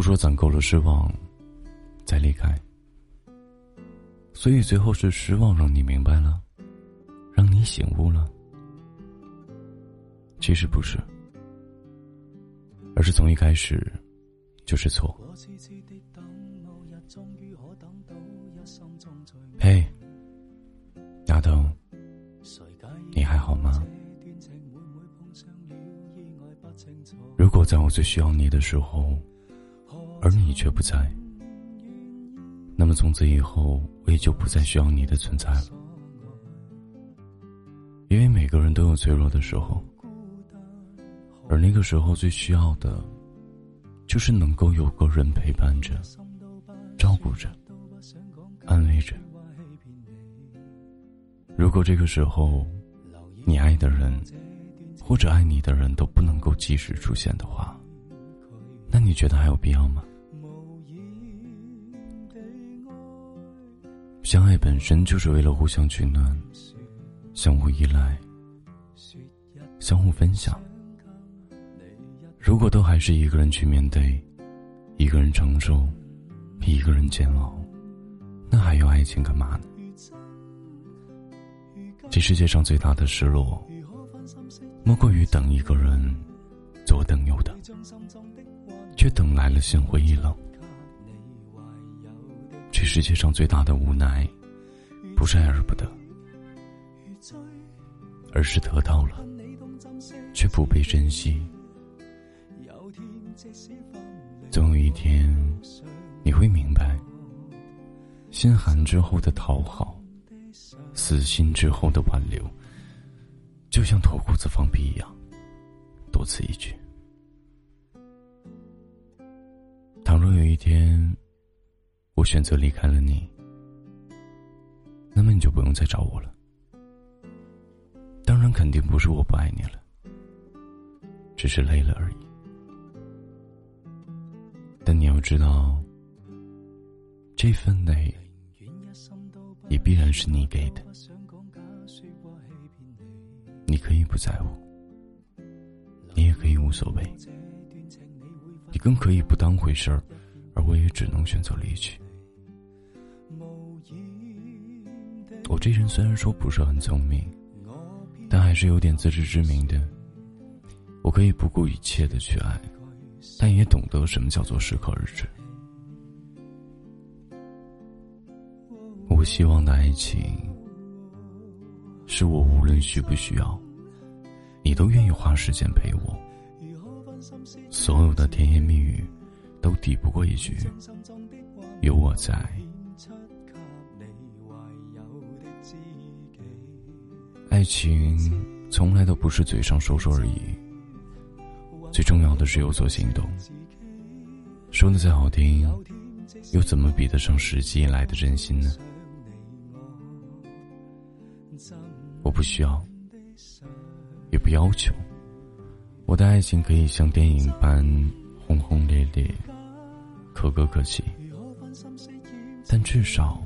都说攒够了失望，再离开。所以最后是失望让你明白了，让你醒悟了。其实不是，而是从一开始就是错。嘿，丫头，你还好吗？如果在我最需要你的时候，而你却不在。那么从此以后，我也就不再需要你的存在了。因为每个人都有脆弱的时候，而那个时候最需要的，就是能够有个人陪伴着、照顾着、安慰着。如果这个时候，你爱的人或者爱你的人都不能够及时出现的话，那你觉得还有必要吗？相爱本身就是为了互相取暖，相互依赖，相互分享。如果都还是一个人去面对，一个人承受，一个人煎熬，那还要爱情干嘛呢？这世界上最大的失落，莫过于等一个人，左等右等，却等来了心灰意冷。世界上最大的无奈，不是爱而不得，而是得到了，却不被珍惜。总有一天，你会明白，心寒之后的讨好，死心之后的挽留，就像脱裤子放屁一样，多此一举。倘若有一天，我选择离开了你，那么你就不用再找我了。当然，肯定不是我不爱你了，只是累了而已。但你要知道，这份累也必然是你给的。你可以不在乎，你也可以无所谓，你更可以不当回事儿，而我也只能选择离去。我这人虽然说不是很聪明，但还是有点自知之明的。我可以不顾一切的去爱，但也懂得什么叫做适可而止。我希望的爱情，是我无论需不需要，你都愿意花时间陪我。所有的甜言蜜语，都抵不过一句“有我在”。爱情从来都不是嘴上说说而已，最重要的是有所行动。说的再好听，又怎么比得上实际来的真心呢？我不需要，也不要求，我的爱情可以像电影般轰轰烈烈、可歌可泣，但至少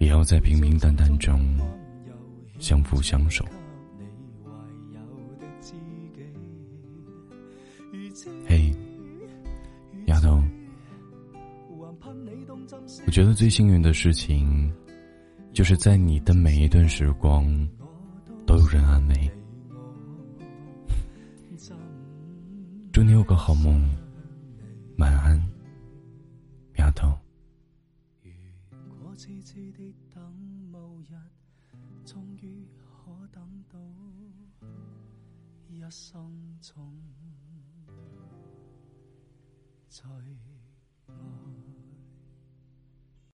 也要在平平淡淡中。相扶相守。嘿，丫头，我觉得最幸运的事情，就是在你的每一段时光，都有人安慰。祝你有个好梦，晚安，痴痴的等某日，终于可等到一生中最爱。